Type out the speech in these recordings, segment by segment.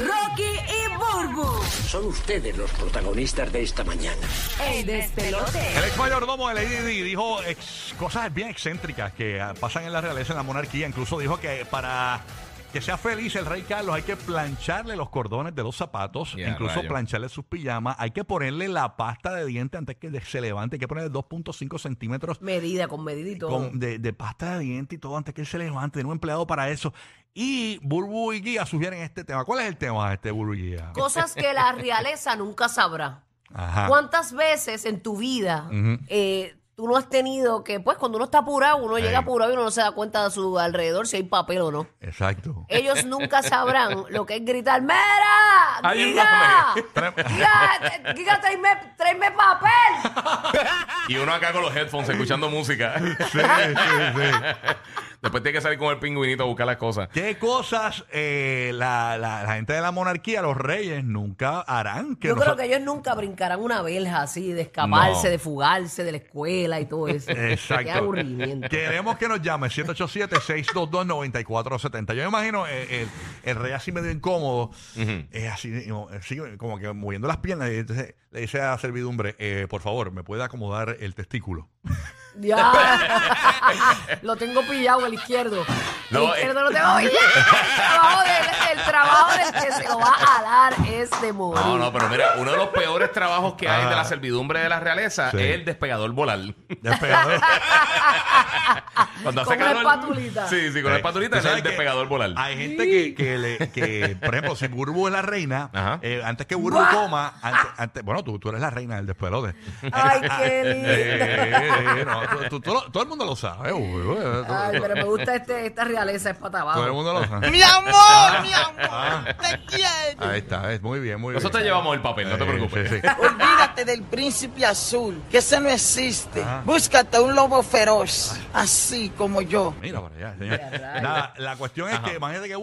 Rocky y Burbu, Son ustedes los protagonistas de esta mañana. el despelote. El ex mayordomo de Lady Di dijo ex- cosas bien excéntricas que ah, pasan en la realeza, en la monarquía. Incluso dijo que para que sea feliz el rey Carlos hay que plancharle los cordones de los zapatos, incluso rayo. plancharle sus pijamas. Hay que ponerle la pasta de diente antes que se levante. Hay que ponerle 2.5 centímetros Medida, con medida y todo. con- de, de pasta de diente y todo antes que él se levante. Tener un empleado para eso. Y Burbu y Guía sugieren este tema. ¿Cuál es el tema de este Burbu y Guía? Cosas que la realeza nunca sabrá. Ajá. ¿Cuántas veces en tu vida eh, tú no has tenido que, pues cuando uno está apurado, uno llega apurado y uno no se da cuenta de su alrededor si hay papel o no? Exacto. Ellos nunca sabrán lo que es gritar, ¡Mira! ¡Giga! ¡Giga, Giga, tráeme, tráeme papel! Y uno acá con los headphones escuchando música. Sí, sí, sí. Después tiene que salir con el pingüinito a buscar las cosas. ¿Qué cosas eh, la, la- la gente de la monarquía, los reyes, nunca harán? Que Yo creo que ellos nunca brincarán una verja así de escaparse, No. de fugarse de la escuela y todo eso. Exacto. Qué aburrimiento. Queremos que nos llame 787-622-9470. Yo me imagino eh, el, el rey así medio incómodo, eh, así como que moviendo las piernas. Y entonces le dice a la servidumbre, eh, por favor, ¿me puede acomodar el testículo? Ya. lo tengo pillado el izquierdo. No, el eh. izquierdo lo tengo pillado. El trabajo, del, el trabajo del que se lo va a jalar es de morir. No, no, pero mira, uno de los peores trabajos que hay Ah. de la servidumbre de la realeza Sí. es el despegador volar. Despegador. Cuando Con una espatulita. Sí, sí, con la espatulita Tú es el despegador volar. Hay gente que, que, le, que, por ejemplo, si Burbu es la reina, eh, antes que Burbu coma, antes, antes- bueno, tú, tú eres la reina del despelote. Ay, qué lindo. Eh, no, tú- tú- tú lo- todo el mundo lo sabe. uy, uy, Ay, pero me gusta este, esta realeza es para Todo el abajo. mundo lo sabe. Mi amor, mi amor, Ah. te quiero. Ahí está, es muy bien, muy bien. Nosotros te llevamos el papel, no te preocupes. sí, sí. Olvídate del príncipe azul, que ese no existe. Ah. Búscate un lobo feroz, así como yo. Mira por allá, señor. Mira, rayos. Nada, la cuestión es que imagínate que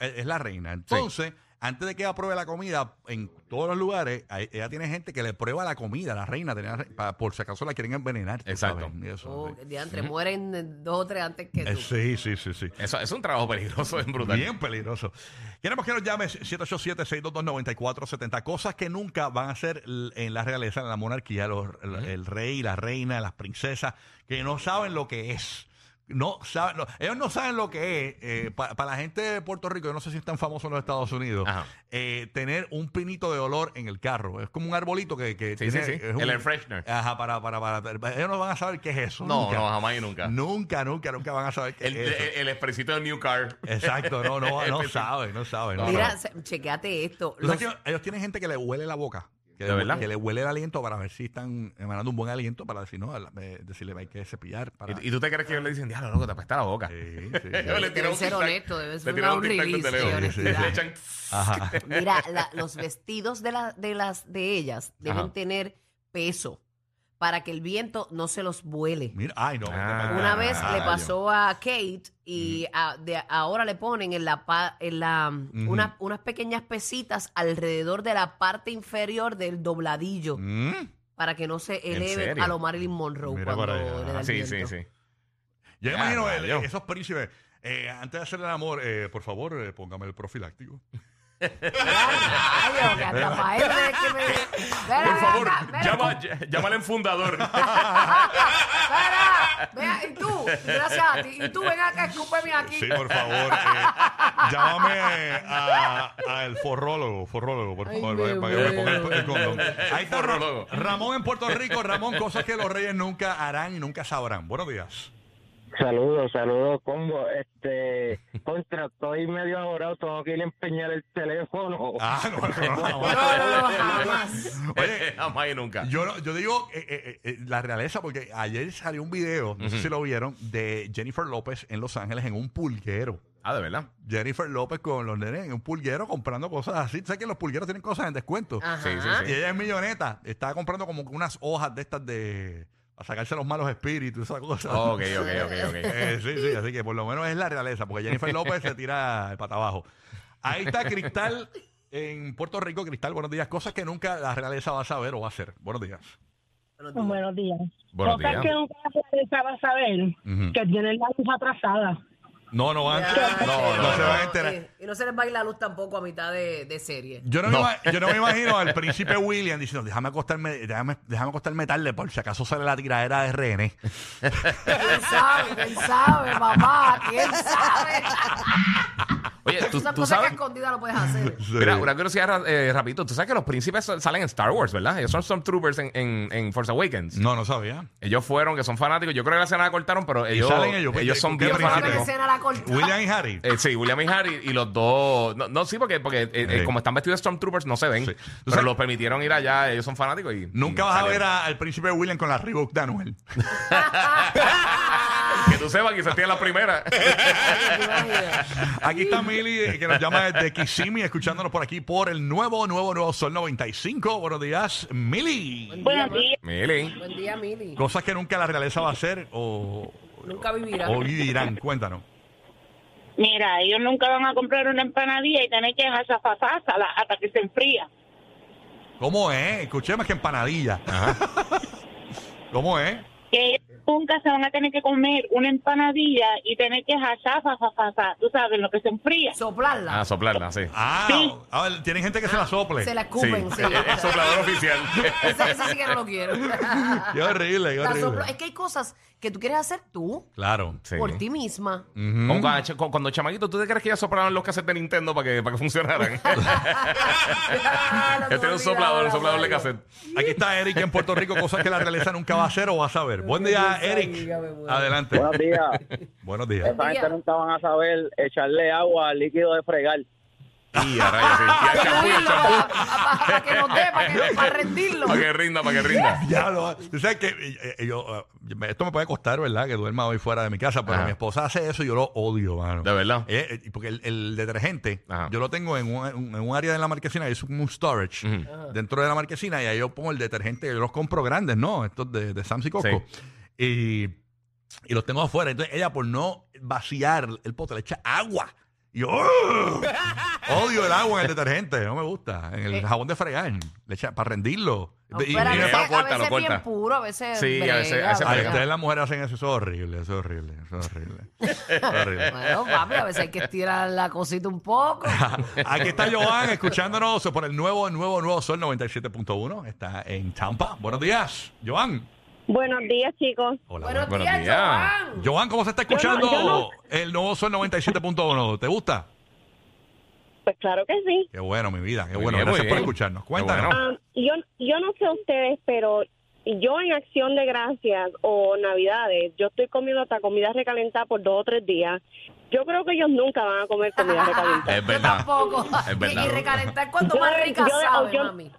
es, es la reina. Entonces, antes de que ella pruebe la comida en todos los lugares, ella tiene gente que le prueba la comida, la reina, tenía- pa- por si acaso la quieren envenenar. tú Exacto. sabes, y eso, Oh, sí. diantre, mueren eh, dos o tres antes que Eh, tú. sí, sí, sí, sí. Eso es un trabajo peligroso, es brutal. Bien peligroso. Queremos que nos llame 787-622-9470. Cosas que nunca van a ser l- en la realeza, en la monarquía, los- el, el rey, la reina, las princesas, que no saben lo que es. No saben, no- ellos no saben lo que es. Para la gente de Puerto Rico, yo no sé si es tan famoso en los Estados Unidos, Ajá. eh, tener un pinito de olor en el carro. Es como un arbolito que, que Sí, tiene. sí, sí. es El air freshener. Ajá, para, para, para, Ellos no van a saber qué es eso. No, nunca. no, jamás y nunca. Nunca, nunca, nunca van a saber qué El, es eso. el, el expresito de New Car. Exacto, no, no, no Específico. sabe, no sabe. no, Mira, no. se- chequeate esto. ¿Tú sabes Los- que ellos tienen gente que le huele la boca. Que, ¿De le, verdad? que le huele el aliento para ver si están emanando un buen aliento para decir, no, eh, decirle hay que cepillar. Para... ¿Y, y tú te crees que ellos le dicen, diablo, loco, te apesta la boca? Sí, sí, sí. Ellos le tiran Debe un ser tic-tac- honesto, debe ser le un un tic-tac release desde lejos. de honestidad. Le echan- Ajá. Mira, la- los vestidos de, la- de las de ellas deben Ajá. tener peso para que el viento no se los vuele. Mira, ay, no. Ah. Una vez le pasó a Kate y a- de- ahora le ponen en la, pa- en la una- unas pequeñas pesitas alrededor de la parte inferior del dobladillo Mm. para que no se eleve serio? a lo Marilyn Monroe Mira cuando para allá. le da el Sí, sí, viento. sí. Yo Ya, imagino el- rayo. esos príncipes. eh, antes de hacer el amor, eh, por favor, eh, póngame el profiláctico. Por favor, llama, ll- llámale en fundador. Espera, vea, y tú, gracias a ti, y tú ven acá, escúpeme aquí. Sí, por favor. eh, llámame eh, a, a el forrólogo, forrólogo, por favor, para, para que me ponga el, el condón. Ahí está Ra- forrólogo. Ramón en Puerto Rico. Ramón, cosas que los reyes nunca harán y nunca sabrán. Buenos días. Saludos, saludos, combo. Este, contra, estoy medio ahorrado, tengo que ir a empeñar el teléfono. Ah, no, no, no, no. No, no, jamás. Oye, jamás y nunca. Yo, no- yo digo eh, eh, eh, la realeza porque ayer salió un video, no sé si lo vieron, de Jennifer López en Los Ángeles en un pulguero. Ah, de verdad. Jennifer López con los nenes en un pulguero comprando cosas así. ¿Sabes que los pulgueros tienen cosas en descuento? Ajá. Sí, sí, Y ella es milloneta. Estaba comprando como unas hojas de estas de... A sacarse los malos espíritus, esa cosa. Ok, ok, ok, ok. Eh, sí, sí, así que por lo menos es la realeza, porque Jennifer López se tira el pata abajo. Ahí está Cristal en Puerto Rico. Cristal, buenos días. Cosas que nunca la realeza va a saber o va a hacer. Buenos días. Buenos días. Buenos Cosas días. que nunca se va a saber que tienen la luz atrasada. No, no van, Ya, no, no, se van a enterar. Y no se les va a ir la luz tampoco a mitad de, de serie. Yo no, Me, ima- yo no me imagino al príncipe William diciendo, déjame acostarme, déjame, déjame acostarme tarde por si acaso sale la tiradera de René. ¿Quién sabe? ¿Quién sabe, papá? ¿Quién sabe? Oye, tú, Esas tú cosas que sabes. escondidas lo puedes hacer. Mira, una curiosidad eh, rapidito. Tú sabes que los príncipes salen en Star Wars, ¿verdad? Ellos son Stormtroopers en, en, en Force Awakens. No, no sabía. Ellos fueron, que son fanáticos. Yo creo que la escena la cortaron, pero ellos, salen ellos? ¿Qué- son bien príncipe? La fanáticos. escena la cortaron. William y Harry. Eh, sí, William y Harry y los dos. No, no, sí, porque, porque eh, eh, Sí. como están vestidos de Stormtroopers no se ven. Sí. ¿Tú Pero sabes- los permitieron ir allá. Ellos son fanáticos y. Nunca y vas a ver a- al príncipe William con la Reebok de Anuel. Tú sepas que se tiene la primera. Aquí está Mili, eh, que nos llama desde Kissimmee, escuchándonos por aquí por el nuevo, nuevo, nuevo Sol 95. Buenos días, Mili. Buenos días. Mili. Buen día, Mili. Cosas que nunca la realeza va a hacer o, Nunca o vivirán. Cuéntanos. Mira, ellos nunca van a comprar una empanadilla y tener que dejarla pasásala hasta que se enfría. ¿Cómo es? Escuché más que empanadilla. ¿Cómo es? Que nunca se van a tener que comer una empanadilla y tener que pasásala, tú sabes, lo que se enfría. Soplarla. Ah, soplarla, sí. Ah, Sí. a ver, tienen gente que se la sople. Se la Sí, escupen. sí. el, el soplador oficial. Ese sí que no lo quiero. Qué horrible, qué La horrible. Es que hay cosas que tú quieres hacer tú, Claro. Sí. por ti misma. Como cuando, ch- cuando chamaquito, ¿tú te crees que ellos soplaron los cassettes de Nintendo para que, para que funcionaran? Ah, Este era un soplador, un soplador de cassette. Aquí está Eric en Puerto Rico, cosas que la realeza nunca va a hacer o va a saber. Buen día, Eric. Adelante. Buenos días. Buenos días. Esa gente nunca van a saber echarle agua al líquido de fregar. Y a rayos, sí. Y al champú, y al champú. Para, que nos dé, para, que, para rendirlo. Para que rinda, para que rinda. Ya lo, tú sabes que eh, eh, yo, eh, esto me puede costar, ¿verdad? Que duerma hoy fuera de mi casa, pero Ajá. mi esposa hace eso y yo lo odio, mano. De verdad. Eh, eh, porque el, el detergente, Ajá. yo lo tengo en un, un- en un área de la marquesina, es un storage dentro de la marquesina y ahí yo pongo el detergente, yo los compro grandes, ¿no? Estos de, de Sam's y Costco. Y, y los tengo afuera. Entonces ella, por no vaciar el pote, le echa agua. Y yo odio el agua en el detergente, no me gusta. En el jabón de fregar, le echa para rendirlo. No, Y- pero a y- veces, lo a corta, veces es bien corta. puro, a veces. Sí, a veces- a veces Ay, brega. ustedes las mujeres hacen eso, eso es horrible, eso es horrible, eso es horrible. Eso es horrible. Bueno, papi, a veces hay que estirar la cosita un poco. Aquí está Joan escuchándonos por el nuevo, nuevo, nuevo Sol 97.1. Está en Tampa. Buenos días, Joan. Buenos días, chicos. Hola. Buenos Buenos días, días. Joan. Joan, ¿cómo se está escuchando Yo no- yo el nuevo Sol 97.1? ¿Te gusta? Pues claro que sí. Qué bueno, mi vida. Qué Muy bueno. bien, Gracias por escucharnos. Cuéntanos. bueno. Ah, yo, yo no sé ustedes, pero yo en acción de gracias o navidades, yo estoy comiendo hasta comida recalentada por dos o tres días. Yo creo que ellos nunca van a comer comida recalentada. Es Yo verdad. tampoco. Es Y, verdad. y recalentar cuanto más rica yo- sabe, yo- mami.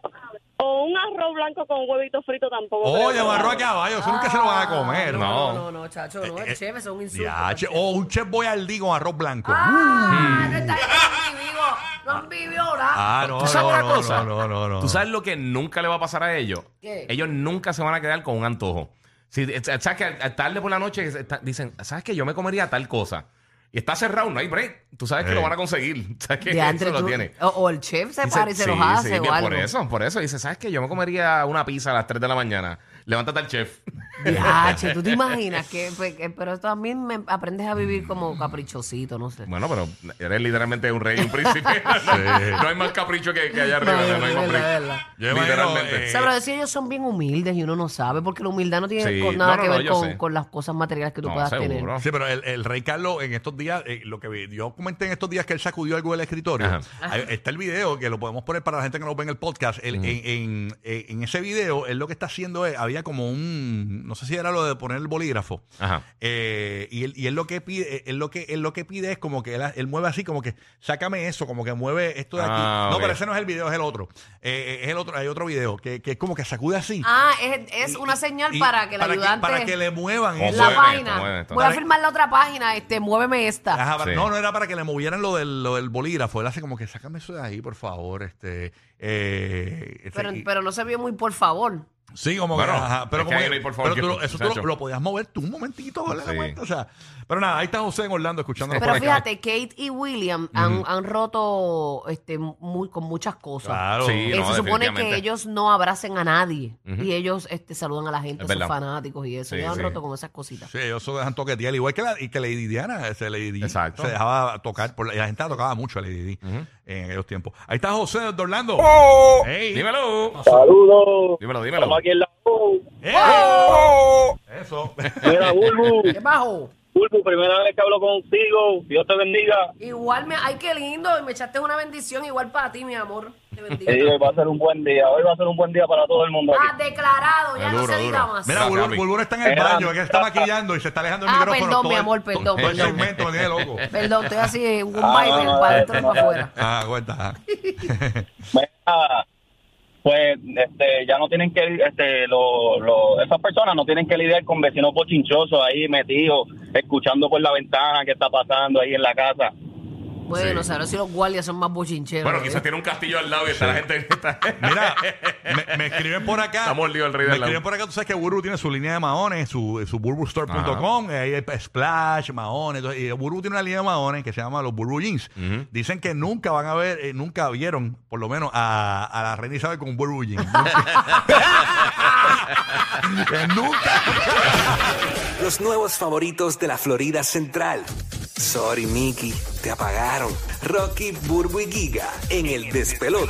O un arroz blanco con huevito frito tampoco. Oye, que barro va. a caballo. Eso nunca se lo van a comer. No. No, no, no, chacho, no. Eh, El chef es un insulto. Ya, che, o un chef boyardee con arroz blanco. Ah, no está no han vivido, no han vivido nada. Ah, no, ¿Tú sabes no, una no, cosa? no, no, no, no. ¿Tú sabes lo que nunca le va a pasar a ellos? ¿Qué? Ellos nunca se van a quedar con un antojo. Si, eh, ¿Sabes que tarde por la noche dicen, ¿sabes que yo me comería tal cosa? Y está cerrado, no hay break. Tú sabes que Eh. lo van a conseguir. ¿Sabes que eso lo tiene? O, o el chef se Dice, para y se sí, los hace sí, o bien, algo. Por eso, por eso. Dice, ¿sabes qué? Yo me comería una pizza a las 3 de la mañana. Levántate al chef. Diache, tú te imaginas que, pues, que- pero también me aprendes a vivir como caprichosito, no sé. Bueno, pero eres literalmente un rey y un príncipe. no hay más capricho que, que allá arriba. No, no hay es más verdad, break. es verdad. Yo imagino, Literalmente. eh, O sea, pero decir ellos son bien humildes y uno no sabe, porque la humildad no tiene Sí. con- nada No, no, que no, ver yo con, sé. con las cosas materiales que tú No, puedas seguro. tener. Sí, pero el, el rey Carlos en estos días, eh, lo que vi- yo comenté en estos días que él sacudió algo del escritorio. Ajá. Ahí Está el video que lo podemos poner para la gente que no ve en el podcast. Él- en, en- en- en ese video, él lo que está haciendo es, había como un, no sé si era lo de poner el bolígrafo. Ajá. Eh, y, él, y él lo que pide, él lo que, él lo que pide es como que él, él mueve así, como que sácame eso, como que mueve esto de aquí. Ah, no, ok. pero ese no es el video, es el otro. Eh, es el otro, hay otro video que, que es como que sacude así. Ah, es, es una señal Y- para que el para ayudante... para que le muevan eso. la esto, página. esto. Voy a firmar la otra página, este, muéveme esta. Ajá, para- Sí. No, no era para que le movieran lo del, lo del bolígrafo. Él hace como que sácame eso de ahí, por favor. Este, eh, este, pero, y- pero no se vio muy por favor. Sí, como Bueno, que, ajá, pero que como ahí que- no hay por favor pero tú que- lo- eso tú lo, podías mover tú un momentito, la Sí. vuelta, o sea, pero nada, ahí está José en Orlando escuchándonos Pero por acá. fíjate, Kate y William han, han roto este, muy, con muchas cosas. Claro. Sí, Eh, no, se supone que ellos no abracen a nadie y ellos este, saludan a la gente, sus fanáticos y eso. Sí, ellos sí. han roto con esas cositas. Sí, ellos se dejan toquetear, igual que, la, y que Lady Diana, ese Lady Exacto. se dejaba tocar, por la, y la gente la tocaba mucho a Lady Di en aquellos tiempos. Ahí está José de Orlando. Hey. Dímelo. Saludos. Dímelo, dímelo. Aquí en la ¡Eh! Eso. Mira, Bulbu. ¿Qué bajo? Bulbu, primera vez que hablo contigo. Dios te bendiga. Igual me, ay, qué lindo, y me echaste una bendición igual para ti, mi amor. Te bendiga. Sí, hoy va a ser un buen día. Hoy va a ser un buen día para todo el mundo Ah, aquí. declarado, ya Es no duro, se diga duro. más. Mira, Gaby. Bulbul está en el Era- baño, que está maquillando y se está alejando el Ah, micrófono. perdón, todo mi el- amor, perdón, todo el perdón. segmento me tiene loco. Perdón, estoy así, un Ah, baile no, para adentro y no, para afuera. Ah, cuenta. Mira, pues este, ya no tienen que, este, lo, lo- esas personas no tienen que lidiar con vecinos bochinchosos ahí metidos, escuchando por la ventana qué está pasando ahí en la casa. Bueno, Sí. sabrá si los guardias son más bochincheros. Bueno, ¿eh? quizás tiene un castillo al lado y está la gente. Está... Mira, me, me escriben por acá. Está mordido el rey Me del lado. escriben por acá. Tú sabes que Buru tiene su línea de maones, su, su burburstore.com. Ahí hay Splash, maones. Y Buru tiene una línea de maones que se llama los Buru Jeans. Ujú. Dicen que nunca van a ver, eh, nunca vieron, por lo menos, a, a la reina Isabel con un Buru Jeans. Nunca. Que nunca. Los nuevos favoritos de la Florida Central. Sorry, Mickey, te apagaron. Rocky, Burbu y Giga en el despelote.